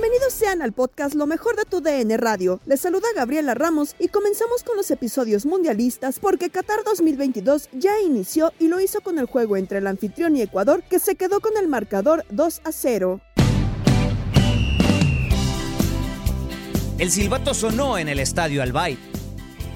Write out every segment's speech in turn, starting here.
Bienvenidos sean al podcast Lo mejor de tu DN Radio. Les saluda Gabriela Ramos y comenzamos con los episodios mundialistas porque Qatar 2022 ya inició y lo hizo con el juego entre el anfitrión y Ecuador que se quedó con el marcador 2 a 0. El silbato sonó en el estadio Albayt.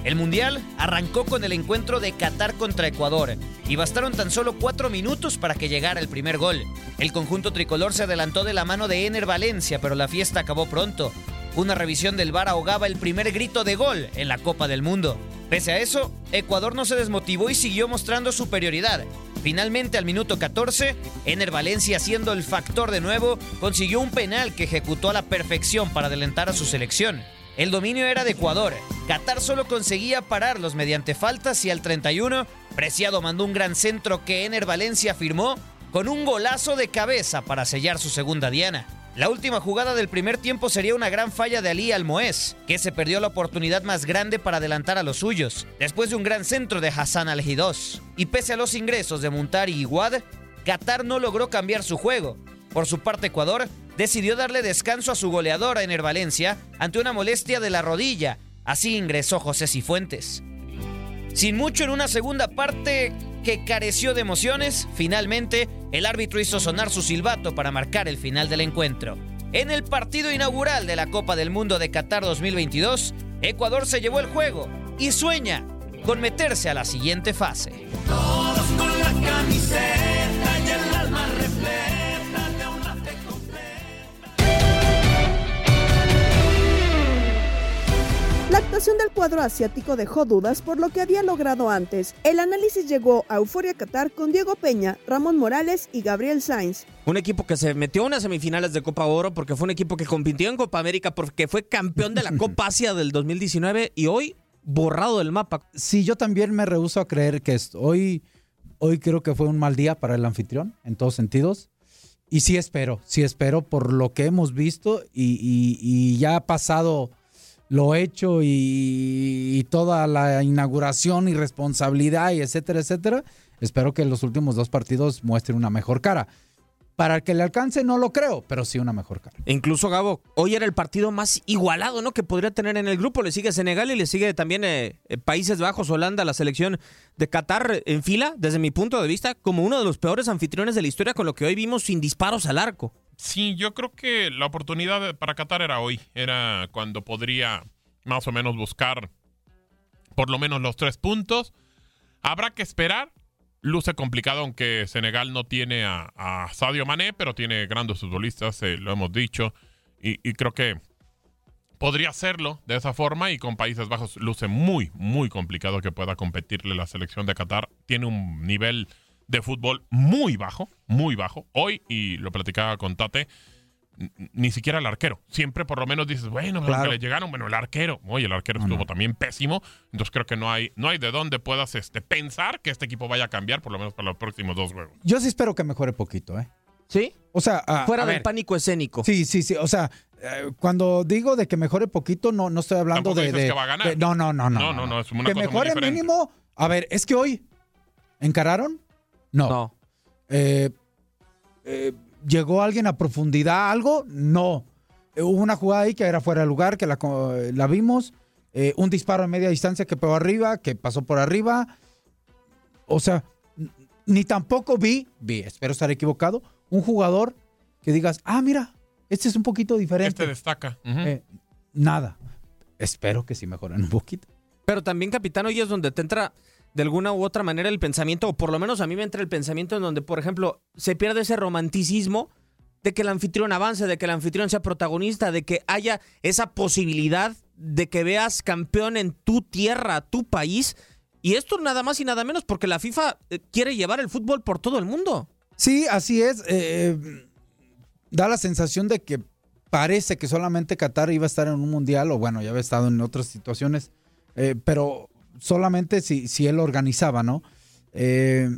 El Mundial arrancó con el encuentro de Qatar contra Ecuador y bastaron tan solo cuatro minutos para que llegara el primer gol. El conjunto tricolor se adelantó de la mano de Ener Valencia, pero la fiesta acabó pronto. Una revisión del VAR ahogaba el primer grito de gol en la Copa del Mundo. Pese a eso, Ecuador no se desmotivó y siguió mostrando superioridad. Finalmente, al minuto 14, Ener Valencia, siendo el factor de nuevo, consiguió un penal que ejecutó a la perfección para adelantar a su selección. El dominio era de Ecuador. Qatar solo conseguía pararlos mediante faltas y al 31, Preciado mandó un gran centro que Ener Valencia firmó con un golazo de cabeza para sellar su segunda diana. La última jugada del primer tiempo sería una gran falla de Ali Almoez, que se perdió la oportunidad más grande para adelantar a los suyos, después de un gran centro de Hassan Al-Hidos. Y pese a los ingresos de Muntari y Guad, Qatar no logró cambiar su juego. Por su parte, Ecuador decidió darle descanso a su goleador Ener Valencia ante una molestia de la rodilla. Así ingresó José Cifuentes. Sin mucho en una segunda parte que careció de emociones, finalmente el árbitro hizo sonar su silbato para marcar el final del encuentro. En el partido inaugural de la Copa del Mundo de Qatar 2022, Ecuador se llevó el juego y sueña con meterse a la siguiente fase. Todos con la camiseta La actuación del cuadro asiático dejó dudas por lo que había logrado antes. El análisis llegó a Euforia Qatar con Diego Peña, Ramón Morales y Gabriel Sainz. Un equipo que se metió a unas semifinales de Copa Oro porque fue un equipo que compitió en Copa América porque fue campeón de la Copa Asia del 2019 y hoy borrado del mapa. Sí, yo también me rehuso a creer que esto, hoy, hoy creo que fue un mal día para el anfitrión en todos sentidos. Y sí espero, sí espero por lo que hemos visto y, y- y ya ha pasado lo hecho y, toda la inauguración y responsabilidad y etcétera, etcétera. Espero que los últimos dos partidos muestren una mejor cara. Para el que le alcance no lo creo, pero sí una mejor cara. Incluso Gabo, hoy era el partido más igualado, ¿no? Que podría tener en el grupo. Le sigue Senegal y le sigue también eh, eh, Países Bajos, Holanda, la selección de Qatar en fila, desde mi punto de vista, como uno de los peores anfitriones de la historia con lo que hoy vimos sin disparos al arco. Sí, yo creo que la oportunidad para Qatar era hoy. Era cuando podría más o menos buscar por lo menos los tres puntos. Habrá que esperar. Luce complicado, aunque Senegal no tiene a, Sadio Mané, pero tiene grandes futbolistas, eh, lo hemos dicho. Y, y creo que podría hacerlo de esa forma. Y con Países Bajos luce muy, muy complicado que pueda competirle la selección de Qatar. Tiene un nivel de fútbol muy bajo, muy bajo. Hoy, y lo platicaba con Tate, ni siquiera el arquero. Siempre por lo menos dices, bueno, pero Claro. que le llegaron, bueno, el arquero. Oye, el arquero estuvo no. también pésimo. Entonces creo que no hay, no hay de dónde puedas este, pensar que este equipo vaya a cambiar, por lo menos para los próximos dos juegos. Yo sí espero que mejore poquito, ¿eh? ¿Sí? O sea, Fuera del ver, pánico escénico. Sí, sí, sí. O sea, eh, cuando digo de que mejore poquito, no, no estoy hablando de, dices de- que va a ganar. de- no, no, no, no. No, no, no, es una que cosa mejore mínimo. A ver, es que hoy encararon. No. No. Eh, eh, llegó alguien a profundidad, algo. No. Eh, hubo una jugada ahí que era fuera de lugar, que la, vimos. Eh, un disparo a media distancia que pegó arriba, que pasó por arriba. O sea, ni tampoco vi, vi, espero estar equivocado, un jugador que digas, ah, mira, este es un poquito diferente. Este destaca. Eh, nada. Espero que sí mejoren un poquito. Pero también, capitán, hoy es donde te entra de alguna u otra manera el pensamiento, o por lo menos a mí me entra el pensamiento en donde, por ejemplo, se pierde ese romanticismo de que el anfitrión avance, de que el anfitrión sea protagonista, de que haya esa posibilidad de que veas campeón en tu tierra, tu país. Y esto nada más y nada menos porque la FIFA eh, quiere llevar el fútbol por todo el mundo. Sí, así es. eh, da la sensación de que parece que solamente Qatar iba a estar en un mundial, o bueno, ya había estado en otras situaciones, eh, pero solamente si, si él organizaba, ¿no? Eh,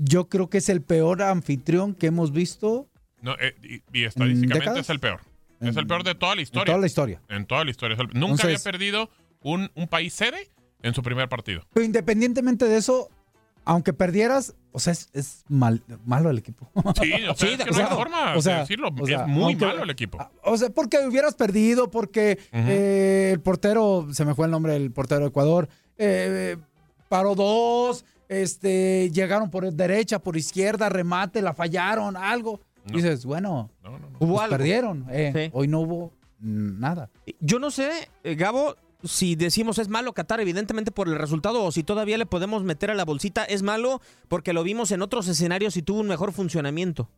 yo creo que es el peor anfitrión que hemos visto No, eh, y, y estadísticamente es el peor. Es el peor de toda la en historia. toda la historia. En toda la historia. Nunca Entonces- había perdido un, un país sede en su primer partido. Pero independientemente de eso, aunque perdieras, o sea, es, es mal, malo el equipo. Sí, o sea, Sí, es que no hay forma O sea, de decirlo. o sea, es muy aunque- malo el equipo. O sea, porque hubieras perdido, porque eh, el portero, se me fue el nombre del portero de Ecuador, eh, paró dos, este, llegaron por derecha, por izquierda, remate, la fallaron, algo. No. Dices, bueno, No, no, no. Hubo pues algo. perdieron. eh, Sí. Hoy no hubo nada. Yo no sé, eh, Gabo, si decimos es malo Qatar, evidentemente por el resultado, o si todavía le podemos meter a la bolsita, es malo porque lo vimos en otros escenarios y tuvo un mejor funcionamiento.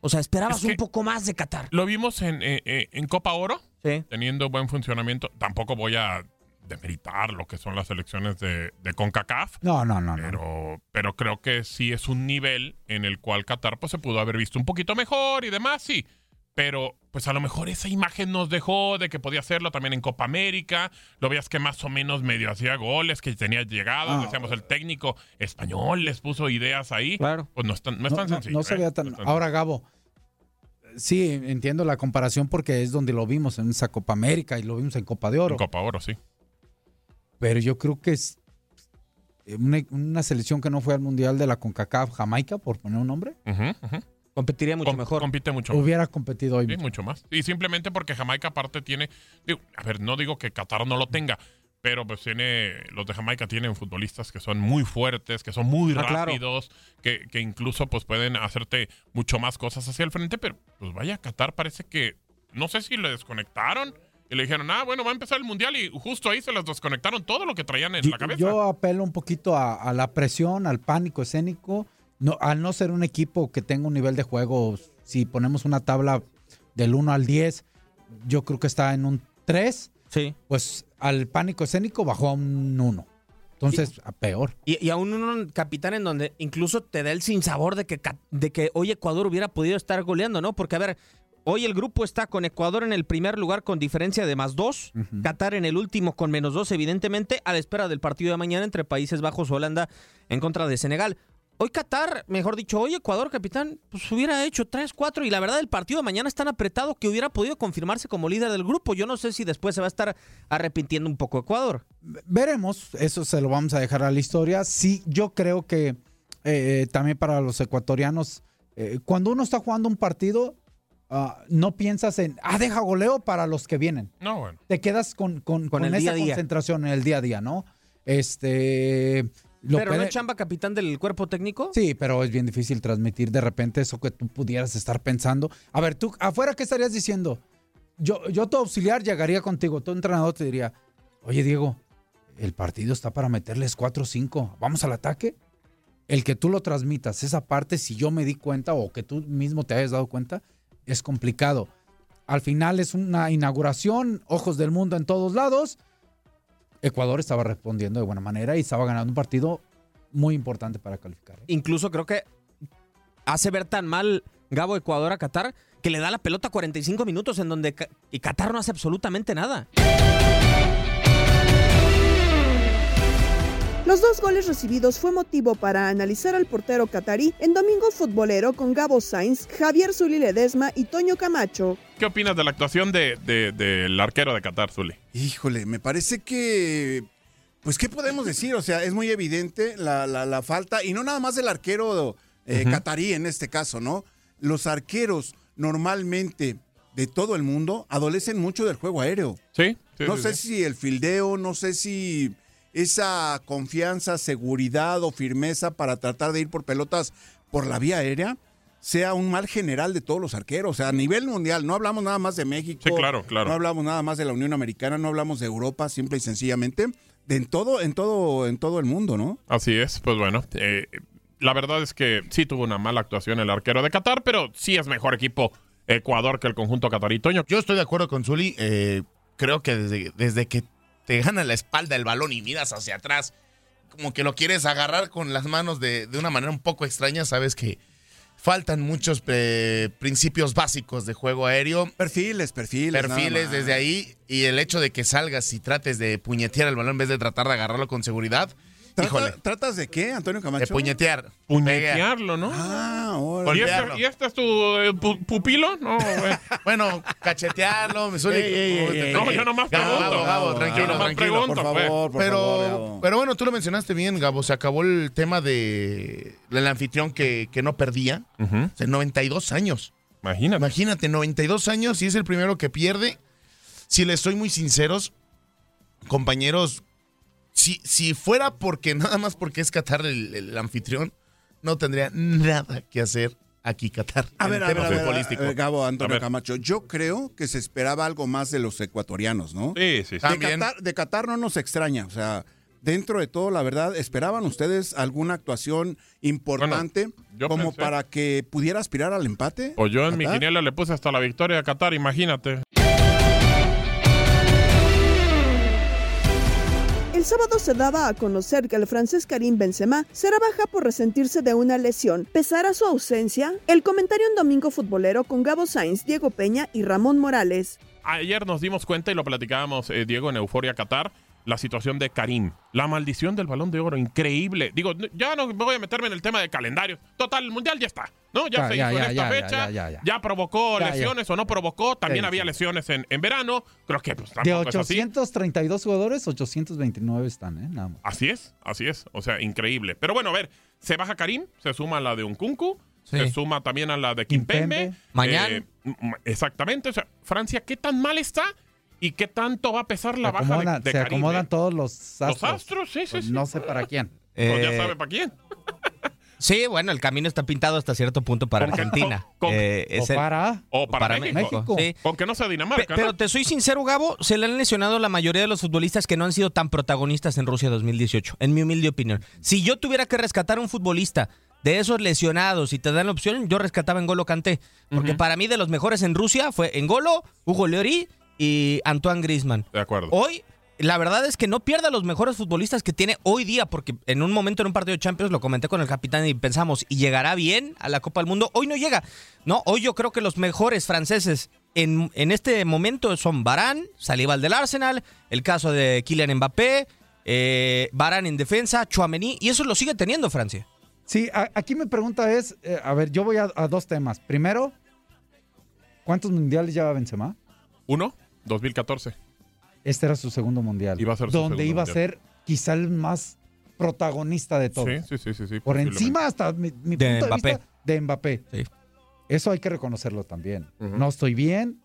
O sea, esperabas Es que- un poco más de Qatar. Lo vimos en, eh, eh, en Copa Oro, Sí. teniendo buen funcionamiento. Tampoco voy a demeritar lo que son las elecciones de, de CONCACAF. No, no, no, no. Pero, pero creo que sí es un nivel en el cual Qatar pues, se pudo haber visto un poquito mejor y demás, sí. Pero pues a lo mejor esa imagen nos dejó de que podía hacerlo también en Copa América. Lo veías que más o menos medio hacía goles, que tenía llegadas. Ah. Decíamos, el técnico español les puso ideas ahí. Claro. Pues no es tan, no es tan no, sencillo. no se ¿eh? veía tan. Ahora, Gabo, sí, entiendo la comparación porque es donde lo vimos en esa Copa América y lo vimos en Copa de. Oro. En Copa Oro, sí. Pero yo creo que es una, una selección que no fue al Mundial de la CONCACAF, Jamaica, por poner un nombre, Ujú, ujú. Competiría mucho Com- mejor. Compite mucho más. hubiera competido hoy. Sí, mucho más. Y simplemente porque Jamaica aparte tiene, digo, a ver, no digo que Qatar no lo tenga, pero pues tiene, los de Jamaica tienen futbolistas que son muy fuertes, que son muy Ah, claro. rápidos, que, que incluso pues pueden hacerte mucho más cosas hacia el frente, pero pues vaya, Qatar parece que, no sé si le desconectaron y le dijeron, ah, bueno, va a empezar el mundial y justo ahí se les desconectaron todo lo que traían en Yo, la cabeza. yo apelo un poquito a, a la presión, al pánico escénico. No, al no ser un equipo que tenga un nivel de juego, si ponemos una tabla del 1 al 10, yo creo que está en un 3, Sí. pues al pánico escénico bajó a un 1. Entonces, a peor. Y, y aún un capitán en donde incluso te da el sinsabor de que, de que hoy Ecuador hubiera podido estar goleando, ¿no? Porque, a ver, hoy el grupo está con Ecuador en el primer lugar con diferencia de más dos. Qatar en el último con menos dos, evidentemente, a la espera del partido de mañana entre Países Bajos Holanda en contra de Senegal. Hoy Qatar, mejor dicho, hoy Ecuador, capitán, pues hubiera hecho 3-4 y la verdad el partido de mañana es tan apretado que hubiera podido confirmarse como líder del grupo. Yo no sé si después se va a estar arrepintiendo un poco Ecuador. Veremos, eso se lo vamos a dejar a la historia. Sí, yo creo que eh, también para los ecuatorianos eh, cuando uno está jugando un partido, ah, no piensas en, ah, deja goleo para los que vienen. No, bueno. Te quedas con, con, Con con el esa día a día. concentración en el día a día, ¿no? Este. Lo Pero no es chamba capitán del cuerpo técnico. Sí, pero es bien difícil transmitir de repente eso que tú pudieras estar pensando. A ver, tú, afuera, ¿qué estarías diciendo? Yo, yo tu auxiliar llegaría contigo, tu entrenador te diría, oye Diego, el partido está para meterles 4 o 5, vamos al ataque. El que tú lo transmitas, esa parte, si yo me di cuenta o que tú mismo te hayas dado cuenta, es complicado. Al final es una inauguración, ojos del mundo en todos lados. Ecuador estaba respondiendo de buena manera y estaba ganando un partido muy importante para calificar. ¿eh? Incluso creo que hace ver tan mal Gabo Ecuador a Qatar que le da la pelota 45 minutos en donde y Qatar no hace absolutamente nada. Los dos goles recibidos fue motivo para analizar al portero catarí en Domingo Futbolero con Gabo Sainz, Javier Zuli Ledesma y Toño Camacho. ¿Qué opinas de la actuación de, de- del arquero de Qatar, Zuli? Híjole, me parece que. Pues, ¿qué podemos decir? O sea, es muy evidente la, la- la falta, y no nada más del arquero eh, catarí en este caso, ¿no? Los arqueros normalmente de todo el mundo adolecen mucho del juego aéreo. Sí, sí, no sí, sé sí. si el fildeo, no sé si esa confianza, seguridad o firmeza para tratar de ir por pelotas por la vía aérea sea un mal general de todos los arqueros. O sea, a nivel mundial, no hablamos nada más de México. Sí, claro, claro. No hablamos nada más de la Unión Americana, no hablamos de Europa, simple y sencillamente. De en todo, en todo, en todo el mundo, ¿no? Así es, pues bueno, eh, la verdad es que sí tuvo una mala actuación el arquero de Qatar, pero sí es mejor equipo Ecuador que el conjunto catarí. Toño, Yo estoy de acuerdo con Zuli. eh, creo que desde, desde que te gana la espalda el balón y miras hacia atrás, como que lo quieres agarrar con las manos de, de una manera un poco extraña, sabes que faltan muchos eh, principios básicos de juego aéreo. Perfiles, perfiles. Perfiles desde ahí y el hecho de que salgas y trates de puñetear el balón en vez de tratar de agarrarlo con seguridad. Híjole, ¿Tratas de qué, Antonio Camacho? de puñetear. puñetearlo, ¿no? Ah, ahora. ¿Y este, y este es tu eh, pu- pupilo? No, güey. Bueno, cachetearlo, me suele. Ey, ey, ey, ey, No, yo nomás Gabo, pregunto. Gabo, tranquilo, Yo nomás tranquilo. pregunto, Por favor, por pero, favor. Gabo. pero bueno, tú lo mencionaste bien, Gabo. Se acabó el tema de del anfitrión que, que no perdía. Ujú. O sea, 92 años. Imagínate. Imagínate, 92 años y es el primero que pierde. Si les soy muy sinceros, compañeros, si, si fuera porque nada más porque es Qatar el, el anfitrión, no tendría nada que hacer aquí Qatar. A ver, a ver, tema a ver, futbolístico. a ver, Gabo, Antonio. Camacho. Yo creo que se esperaba algo más de los ecuatorianos, ¿no? Sí, sí, sí. De También. Qatar, de Qatar no nos extraña, o sea, dentro de todo, la verdad, ¿esperaban ustedes alguna actuación importante como pensé- para que pudiera aspirar al empate? Pues yo en mi quiniela le puse hasta la victoria a Qatar, imagínate. El sábado se daba a conocer que el francés Karim Benzema será baja por resentirse de una lesión. ¿Pesará su ausencia? El comentario en Domingo Futbolero con Gabo Sainz, Diego Peña y Ramón Morales. Ayer nos dimos cuenta y lo platicábamos, eh, Diego, en Euforia Qatar, la situación de Karim. La maldición del balón de oro, increíble. Digo, ya no voy a meterme en el tema de calendario. Total, el mundial ya está, ¿no? Ya, Ya, se ya, hizo ya, en esta ya, fecha. ya, ya, ya. provocó lesiones o no provocó. También había lesiones en, en verano. Creo que pues, De tampoco es así. 832 jugadores, 829 están, ¿eh? Nada más. Así es, así es. O sea, increíble. Pero bueno, a ver, se baja Karim, se suma a la de Unkunku, Sí. se suma también a la de Kimpembe. Kimpembe. Mañana. Eh, exactamente. O sea, Francia, ¿qué tan mal está? ¿Y qué tanto va a pesar la baja de, se acomodan todos los Los astros. astros, sí, sí, Pues sí. No sé para quién. Pues ya Eh, sabe para quién. Sí, bueno, el camino está pintado hasta cierto punto para Argentina. con- Eh, O el- para... O para, para México. México. Sí. Con que no sea Pe- Dinamarca, pero ¿no? te soy sincero, Gabo, se le han lesionado la mayoría de los futbolistas que no han sido tan protagonistas en Rusia 2018, en mi humilde opinión. Si yo tuviera que rescatar a un futbolista de esos lesionados y te dan la opción, yo rescataba en Golo Kanté, porque para mí de los mejores en Rusia fue Engolo, Hugo Lloris y Antoine Griezmann. De acuerdo. Hoy, la verdad es que no pierda los mejores futbolistas que tiene hoy día, porque en un momento en un partido de Champions lo comenté con el capitán y pensamos, ¿y llegará bien a la Copa del Mundo? Hoy no llega. No, hoy yo creo que los mejores franceses en, en este momento son Barán, Saliba del Arsenal, el caso de Kylian Mbappé, eh, Barán en defensa, Chouameni, y eso lo sigue teniendo Francia. Sí, a- aquí mi pregunta es, eh, a ver, yo voy a, a dos temas. Primero, ¿cuántos mundiales lleva Benzema? Uno, 2014. Este era su segundo mundial. Iba a ser su donde iba a ser quizá el más protagonista de todos. Sí, sí, sí, sí, sí. Por encima hasta mi, mi De punto de Mbappé. vista de Mbappé. Eso hay que reconocerlo también. No estoy bien,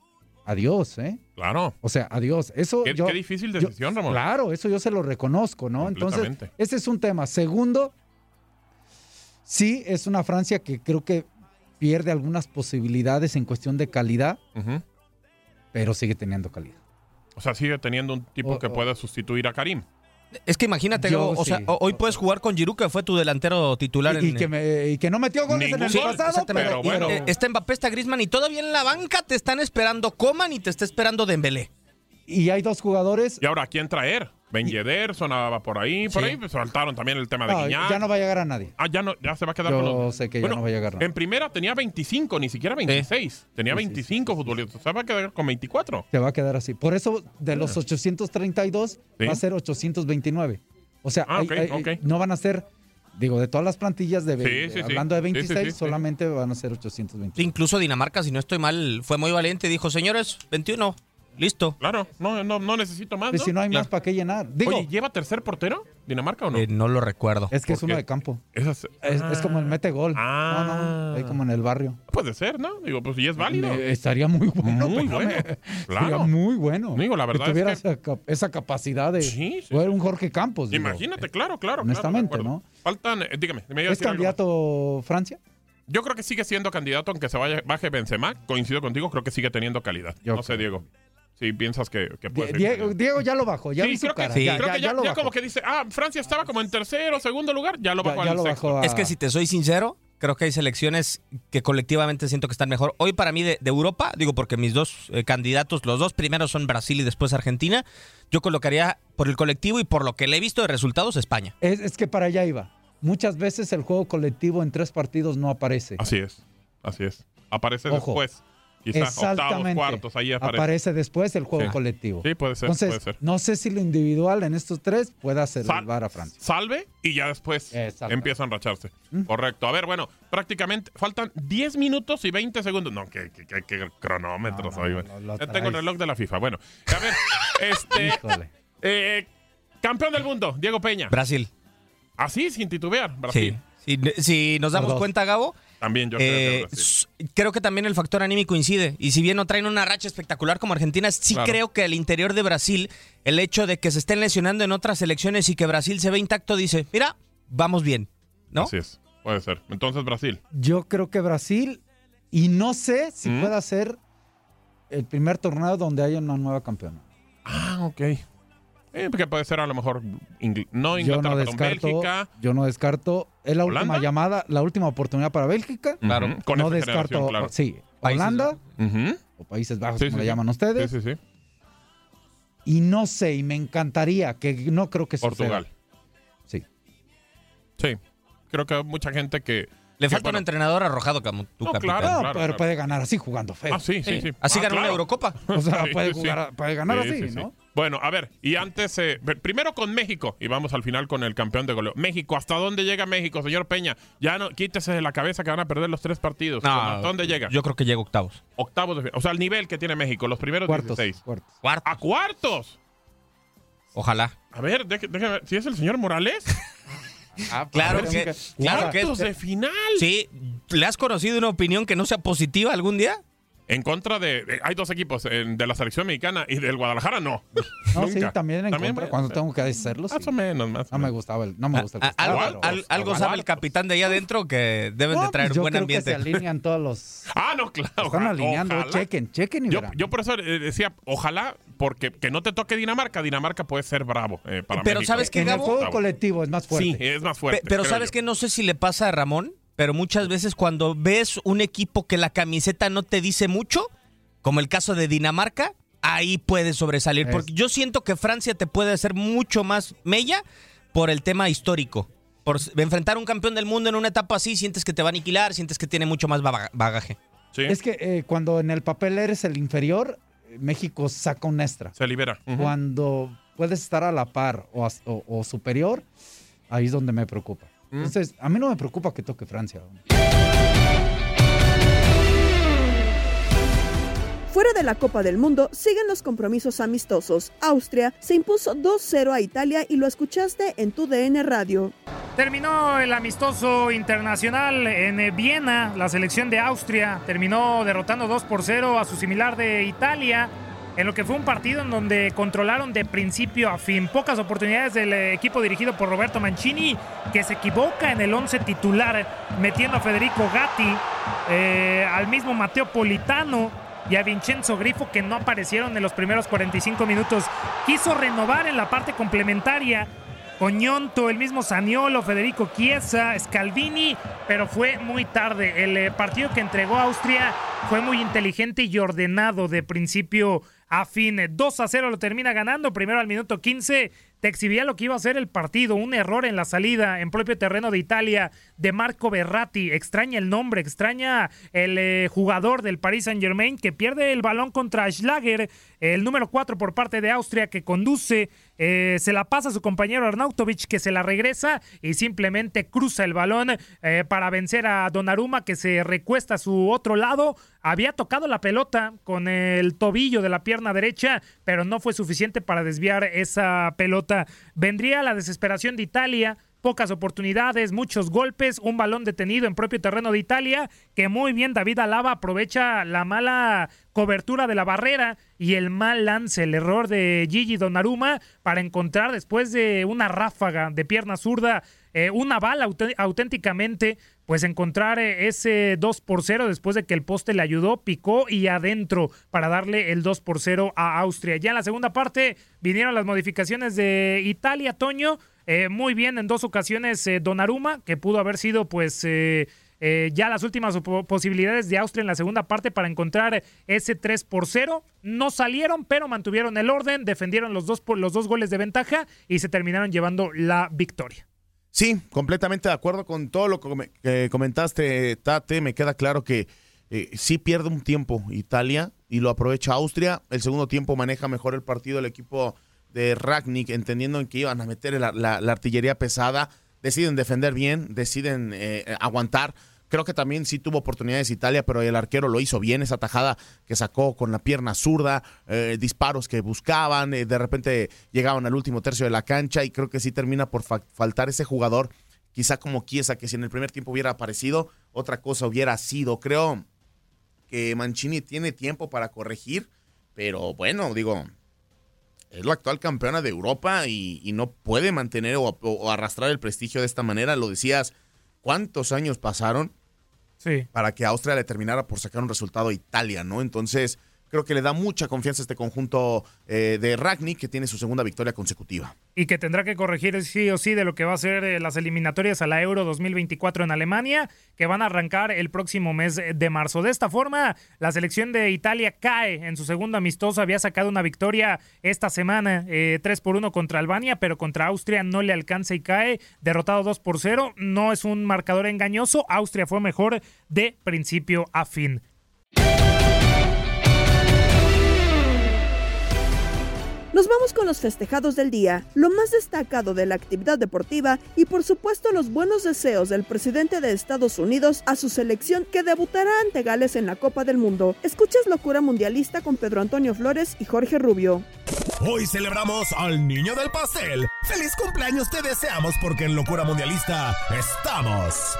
adiós, ¿eh? Claro. O sea, adiós. Eso Qué, yo, qué difícil yo- decisión, Ramón. Claro, eso yo se lo reconozco, ¿no? Entonces, ese es un tema. Segundo, sí, es una Francia que creo que pierde algunas posibilidades en cuestión de calidad, Ujú. Pero sigue teniendo calidad. O sea, sigue teniendo un tipo O- que o- puede sustituir a Karim. Es que imagínate, Yo o sea, sí. ho- hoy puedes jugar con Giroud, que fue tu delantero titular. Y, en, y que me- y que no metió goles en el gol, pasado, Y, está Mbappé, está Griezmann y todavía en la banca te están esperando Coman y te está esperando Dembélé. y hay dos jugadores. Y ahora, ¿a quién traer? Ben Yedder sonaba por ahí. Por Sí. ahí pues, saltaron también el tema de No, Guiñac. ya no va a llegar a nadie. Ah, ya, no, ya se va a quedar Yo con los... sé que ya no va a llegar nada. En primera tenía 25, ni siquiera 26. Tenía 25 futbolistas. Se va a quedar con 24. Se va a quedar así. Por eso, de los 832, Sí. va a ser 829. O sea, Ah, hay- ok, hay- ok. no van a ser, digo, de todas las plantillas de, Sí, sí, sí. hablando de Sí, sí, 26, sí, sí. solamente van a ser 829. Incluso Dinamarca, si no estoy mal, fue muy valiente. Dijo, señores, 21, listo. Claro, no, no, no necesito más, Y ¿no? si no hay Claro. más para qué llenar. Digo, Oye, ¿lleva tercer portero Dinamarca o no? Eh, no lo recuerdo. es que es ¿por uno qué? de campo. Esas- Es, es como el mete gol. Ah. No, no, ahí como en el barrio. Puede ser, ¿no? Digo, pues si es válido. Eh, estaría muy bueno. Muy pero bueno. Claro. Sería muy bueno. Digo, la verdad que es tuviera que- esa, esa capacidad de Sí, sí, un Jorge Campos. digo. Imagínate, claro, claro. honestamente, claro. ¿no? Faltan, eh, dígame, me iba a ¿Es candidato Francia? Yo creo que sigue siendo candidato, aunque se vaya, baje Benzema. Coincido contigo, creo que sigue teniendo calidad. Yo no sé, Diego. Si piensas que, que puede Die- ser Diego. Diego ya lo bajó, ya sí, su creo que, sí, ya, creo ya- que ya, ya lo ya bajó. como que dice, ah, Francia estaba como en tercero o segundo lugar, ya lo bajó ya al lo sexto. bajó a- Es que si te soy sincero, creo que hay selecciones que colectivamente siento que están mejor. Hoy para mí de, de Europa, digo porque mis dos eh, candidatos, los dos primeros son Brasil y después Argentina, yo colocaría por el colectivo y por lo que le he visto de resultados España. Es, es que para allá iba. Muchas veces el juego colectivo en tres partidos no aparece. Así es, así es. Aparece Ojo. después. Quizá octavos, Exactamente. cuartos, ahí aparece. Aparece después el juego Sí. colectivo. Sí, puede ser, Entonces, puede ser. no sé si lo individual en estos tres pueda Sal- salvar a Francia. Salve y ya después empieza a enracharse. Correcto. A ver, bueno, prácticamente faltan 10 minutos y 20 segundos. No, que, que, que- que cronómetros No, no, hoy, no, Ya tengo el reloj de la FIFA. Bueno, a ver, este. Eh, campeón del mundo, Diego Peña. Brasil. Así, sin titubear, Brasil. Sí. Si, si nos damos cuenta, Gabo, También yo creo que eh, creo que también el factor anímico incide. Y si bien no traen una racha espectacular como Argentina, sí Claro. creo que al interior de Brasil, el hecho de que se estén lesionando en otras selecciones y que Brasil se ve intacto, dice, mira, vamos bien. ¿no? Así es, puede ser. Entonces, Brasil. Yo creo que Brasil, y no sé si ¿Mm? pueda ser el primer torneo donde haya una nueva campeona. Ah, ok. Eh, porque puede ser a lo mejor Ingl- no Yo Inglaterra, no descarto, Bélgica. yo no descarto. Es la ¿Holanda? última llamada, la última oportunidad para Bélgica. Claro, con no esa descarto, claro. sí, Holanda o Países Bajos, Sí, como sí, le sí. llaman ustedes. Sí, sí, sí. Y no sé, y me encantaría, que no creo que Portugal. suceda. Sí. Sí. Creo que hay mucha gente que. Le que, falta un entrenador arrojado como tu No, capitán. claro, No, claro, pero claro. puede ganar así jugando feo. Ah, sí, sí, sí. Así Ah, ganó una claro. Eurocopa. O sea, puede, sí, sí. jugar, puede ganar Sí, así, sí, sí. ¿no? Bueno, a ver, y antes, eh, primero con México, y vamos al final con el campeón de goleo. México, ¿hasta dónde llega México, señor Peña? Ya no, quítese de la cabeza que van a perder los tres partidos. No, ¿Hasta dónde llega? Yo creo que llega octavos. Octavos de final. O sea, el nivel que tiene México, los primeros Cuartos, 16. cuartos. Cuarto. ¡A cuartos! Ojalá. A ver, déjeme ver. ¿Si es el señor Morales? Claro pero que, sí claro que ¡Cuartos de final! Sí, ¿le has conocido una opinión que no sea positiva algún día? En contra de, Hay dos equipos, en- de la selección mexicana y del Guadalajara, no. No, sí, también en También contra, a cuando hacer. tengo que sí. Más o menos, más No me gustaba el, no me gusta el A- que algo estaba, pero- al- algo sabe el capitán de allá adentro que deben No, de traer pues yo buen creo ambiente. que se alinean todos los. Ah, no, claro. Están alineando. ojalá. Chequen, chequen y Yo, verán. yo por eso eh, decía, ojalá, porque que no te toque Dinamarca. Dinamarca puede ser bravo eh, para Pero México. ¿sabes qué, en el juego colectivo es más fuerte. Sí, es más fuerte. Pe- pero sabes yo. que no sé si le pasa a Ramón, pero muchas veces cuando ves un equipo que la camiseta no te dice mucho, como el caso de Dinamarca, ahí puedes sobresalir. Es- Porque yo siento que Francia te puede hacer mucho más mella por el tema histórico. Por enfrentar a un campeón del mundo en una etapa así, sientes que te va a aniquilar, sientes que tiene mucho más baga- bagaje. Sí, Es que eh, cuando en el papel eres el inferior, México saca un extra. se libera. Ujú. Cuando puedes estar a la par o- o superior, ahí es donde me preocupa. Mm. Entonces, a mí no me preocupa que toque Francia. Fuera de la Copa del Mundo, siguen los compromisos amistosos. Austria se impuso 2-0 a Italia y lo escuchaste en tu DN Radio. Terminó el amistoso internacional en eh, Viena. La selección de Austria terminó derrotando 2 por 0 a su similar de Italia. En lo que fue un partido en donde controlaron de principio a fin. Pocas oportunidades del eh, equipo dirigido por Roberto Mancini, que se equivoca en el 11 titular, metiendo a Federico Gatti, eh, al mismo Mateo Politano y a Vincenzo Grifo, que no aparecieron en los primeros 45 minutos. Quiso renovar en la parte complementaria Coñonto, el mismo Saniolo, Federico Chiesa, Scalvini, pero fue muy tarde. El eh, partido que entregó Austria fue muy inteligente y ordenado de principio a fin. 2 a 0 lo termina ganando, primero al minuto 15 te exhibía lo que iba a ser el partido, un error en la salida en propio terreno de Italia de Marco Berratti, extraña el nombre, extraña el eh, jugador del Paris Saint Germain que pierde el balón contra Schlager, el número 4 por parte de Austria que conduce, eh, se la pasa a su compañero Arnautovic que se la regresa y simplemente cruza el balón eh, para vencer a Donnarumma que se recuesta a su otro lado, había tocado la pelota con el tobillo de la pierna derecha, pero no fue suficiente para desviar esa pelota. Vendría la desesperación de Italia, pocas oportunidades, muchos golpes, un balón detenido en propio terreno de Italia, que muy bien David Alaba aprovecha la mala cobertura de la barrera y el mal lance, el error de Gigi Donnarumma para encontrar después de una ráfaga de pierna zurda eh, una bala auténticamente, pues encontrar eh, ese 2 por 0 después de que el poste le ayudó, picó y adentro para darle el 2 por 0 a Austria. Ya en la segunda parte vinieron las modificaciones de Italia, Toño. Eh, muy bien en dos ocasiones Donnarumma, que pudo haber sido pues... ya las últimas posibilidades de Austria en la segunda parte para encontrar ese 3 por 0. No salieron, pero mantuvieron el orden, defendieron los dos, los dos goles de ventaja y se terminaron llevando la victoria. Sí, completamente de acuerdo con todo lo que comentaste, Tate. Me queda claro que eh, sí pierde un tiempo Italia y lo aprovecha Austria. El segundo tiempo maneja mejor el partido el equipo de Ragnick, entendiendo que iban a meter la, artillería pesada. Deciden defender bien, deciden eh, aguantar. Creo que también sí tuvo oportunidades Italia, pero el arquero lo hizo bien, esa tajada que sacó con la pierna zurda, eh, disparos que buscaban, eh, de repente llegaban al último tercio de la cancha y creo que sí termina por faltar ese jugador, quizá como Chiesa, que si en el primer tiempo hubiera aparecido, otra cosa hubiera sido. Creo que Mancini tiene tiempo para corregir, pero bueno, digo, es la actual campeona de Europa y, no puede mantener o arrastrar el prestigio de esta manera. Lo decías, ¿cuántos años pasaron? Para que Austria le terminara por sacar un resultado a Italia, ¿no? Entonces, creo que le da mucha confianza a este conjunto eh, de Ragni, que tiene su segunda victoria consecutiva. Y que tendrá que corregir sí o sí de lo que va a ser eh, las eliminatorias a la Euro 2024 en Alemania, que van a arrancar el próximo mes de marzo. De esta forma, la selección de Italia cae en su segundo amistoso. Había sacado una victoria esta semana, eh, 3 por 1 contra Albania, pero contra Austria no le alcanza y cae, derrotado 2 por 0. No es un marcador engañoso. Austria fue mejor de principio a fin. Nos vamos con los festejados del día, lo más destacado de la actividad deportiva y por supuesto los buenos deseos del presidente de Estados Unidos a su selección que debutará ante Gales en la Copa del Mundo. Escuchas Locura Mundialista con Pedro Antonio Flores y Jorge Rubio. Hoy celebramos al niño del pastel. ¡Feliz cumpleaños te deseamos porque en Locura Mundialista estamos!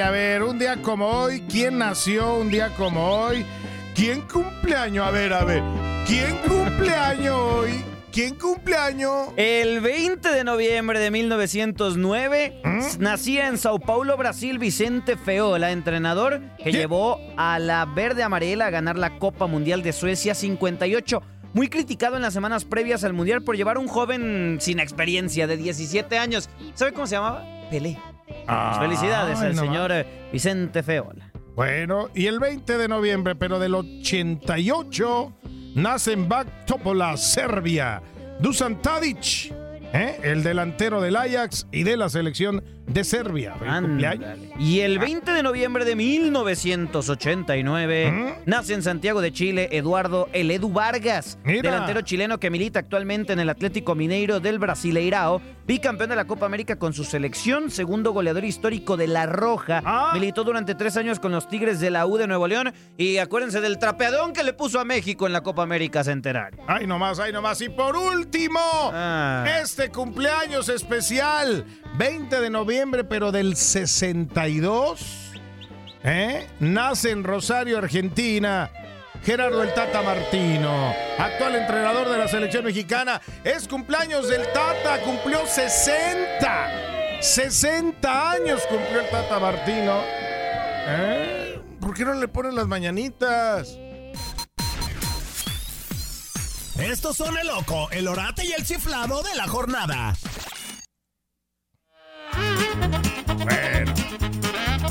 A ver, un día como hoy, ¿quién nació un día como hoy? ¿Quién cumpleaños? A ver, a ver, ¿quién cumpleaños hoy? ¿Quién cumpleaños? El 20 de noviembre de 1909 ¿Mm? nacía en Sao Paulo, Brasil, Vicente Feola, entrenador que llevó a la verde amarela a ganar la Copa Mundial de Suecia 58 muy criticado en las semanas previas al Mundial por llevar a un joven sin experiencia de 17 años. ¿Sabe cómo se llamaba? Pelé. Ah, Felicidades al señor Vicente Feola. Bueno, y el 20 de noviembre, pero del 88, nace en Topola, Serbia, Dusan Tadic, ¿eh? el delantero del Ajax y de la selección de Serbia. Y el 20 de noviembre de 1989 nace en Santiago de Chile Eduardo El Edu Vargas, Mira. delantero chileno que milita actualmente en el Atlético Mineiro del Brasileirao, bicampeón de la Copa América con su selección, segundo goleador histórico de La Roja, Ah. militó durante tres años con los Tigres de la U de Nuevo León y acuérdense del trapeadón que le puso a México en la Copa América Centenario. Ay, nomás, ay, nomás. Y por último, Ah. este cumpleaños especial, 20 de noviembre, pero del 62, ¿eh? nace en Rosario, Argentina. Gerardo el Tata Martino, actual entrenador de la selección mexicana. Es cumpleaños del Tata, cumplió 60. 60 años cumplió el Tata Martino. ¿Eh? ¿Por qué no le ponen las mañanitas? Estos son el loco, el orate y el chiflado de la jornada. Bueno.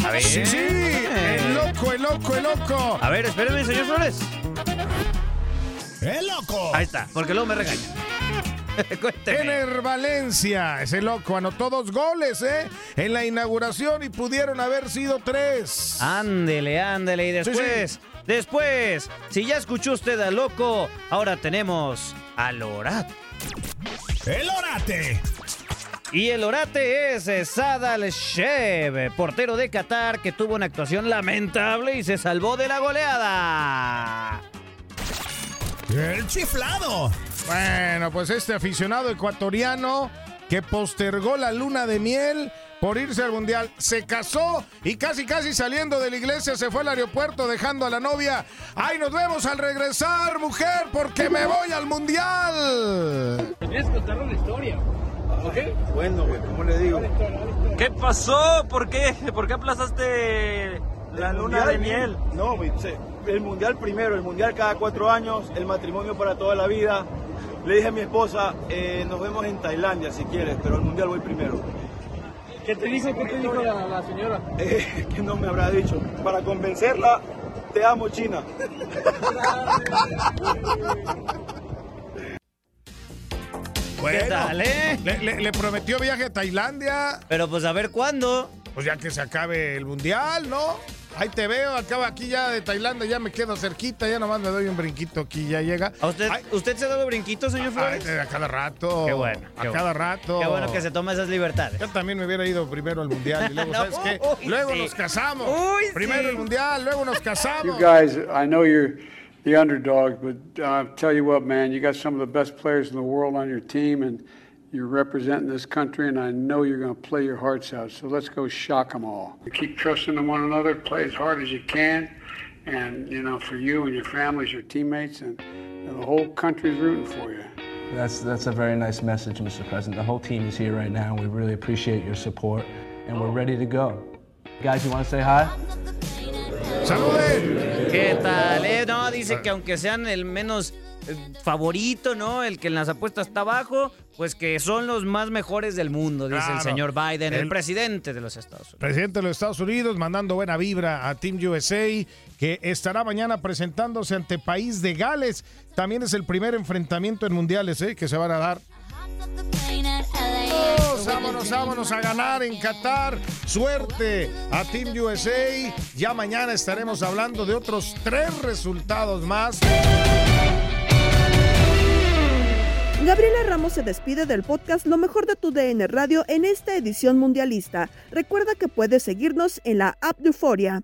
A ver. Sí, sí, el loco, el loco, el loco. A ver, espéreme, señor Flores. ¡El loco! Ahí está, porque luego me regaña. Ener Valencia, ese loco, anotó dos goles, ¿eh? En la inauguración y pudieron haber sido tres. Ándele, ándele. Y después, después, si ya escuchó usted al loco, ahora tenemos al Orate. ¡El orate! Y el Orate es eh, Sadal Shev, portero de Qatar, que tuvo una actuación lamentable y se salvó de la goleada. ¡El chiflado! Bueno, pues este aficionado ecuatoriano que postergó la luna de miel por irse al mundial, se casó y casi casi saliendo de la iglesia se fue al aeropuerto dejando a la novia. ¡Ay, nos vemos al regresar, mujer, porque me voy al mundial! Tienes que contarle una historia. ¿Ok? Bueno, ¿cómo le digo? ¿Qué pasó? ¿Por qué? ¿Por qué aplazaste la luna de miel? No, güey, el mundial primero, el mundial cada cuatro años, el matrimonio para toda la vida. Le dije a mi esposa, eh, nos vemos en Tailandia si quieres, pero el mundial voy primero. ¿Qué te dijo, qué te dijo la, la señora? Eh, que no me habrá dicho. Para convencerla, te amo China. Bueno, tal, eh? Le, le- le prometió viaje a Tailandia. Pero pues a ver cuándo. Pues ya que se acabe el mundial, ¿no? Ahí te veo, acaba aquí ya de Tailandia, ya me quedo cerquita, ya nomás me doy un brinquito aquí, ya llega. ¿A usted, ¿Usted se ha dado brinquitos, señor Flores? A cada rato. Qué bueno. A qué cada bueno. rato. Qué bueno que se toma esas libertades. Yo también me hubiera ido primero al mundial y luego, No, ¿sabes qué? uy, Luego sí. nos casamos. Uy, primero sí. el mundial, luego nos casamos. You guys, I know you're the underdog, but uh, tell you what, man, you got some of the best players in the world on your team, and you're representing this country, and I know you're going to play your hearts out. So let's go shock them all. Keep trusting in one another, play as hard as you can, and you know, for you and your families, your teammates, and, and the whole country's rooting for you. That's, that's a very nice message, Mr. President. The whole team is here right now. We really appreciate your support, and we're ready to go. Guys, you want to say hi? ¿Qué tal? eh? No, dice que aunque sean el menos eh, favorito, ¿no? El que en las apuestas está abajo, pues que son los más mejores del mundo, dice el señor Biden, el, El- presidente de los Estados Unidos. Presidente de los Estados Unidos mandando buena vibra a Team USA, que estará mañana presentándose ante País de Gales. También es el primer enfrentamiento en mundiales ¿eh? que se van a dar. Vámonos, vámonos, a ganar en Qatar. Suerte a Team USA. Ya mañana estaremos hablando de otros tres resultados más. Gabriela Ramos se despide del podcast Lo mejor de tu DN Radio en esta edición mundialista. Recuerda que puedes seguirnos en la app de Euforia.